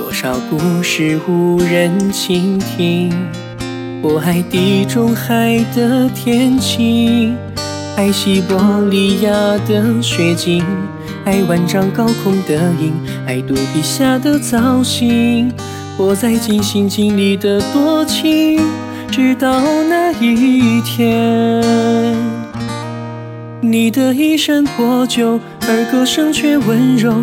多少故事无人倾听？我爱地中海的天晴，爱西伯利亚的雪景，爱万丈高空的鹰，爱肚皮下的造型。我在尽心尽力的多情，直到那一天，你的衣衫破旧，而歌声却温柔。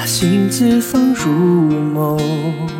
把心字放入眸。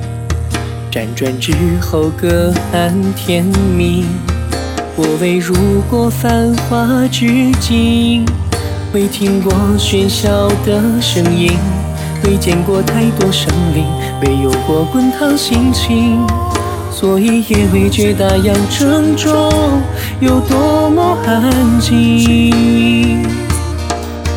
辗转之后，各安天命。我未入过繁华之境，未听过喧嚣的声音，未见过太多生灵，未有过滚烫心情，所以也未觉大洋正中有多么安静。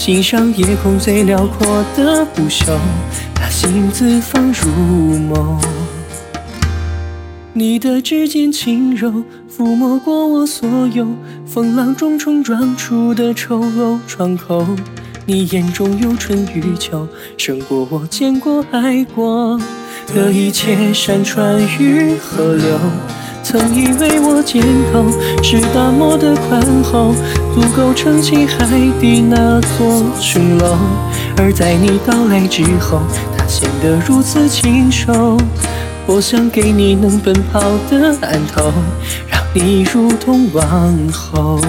欣赏夜空最辽阔的不朽，把心字放入眸。你的指尖轻柔，抚摸过我所有风浪中冲撞出的丑陋窗口。你眼中有春与秋，胜过我见过爱过的一切山川与河流。曾以为我肩头是大漠的宽厚，足够撑起海底那座琼楼。而在你到来之后，它显得如此清瘦。我想给你能奔跑的岸头，让你如同王后。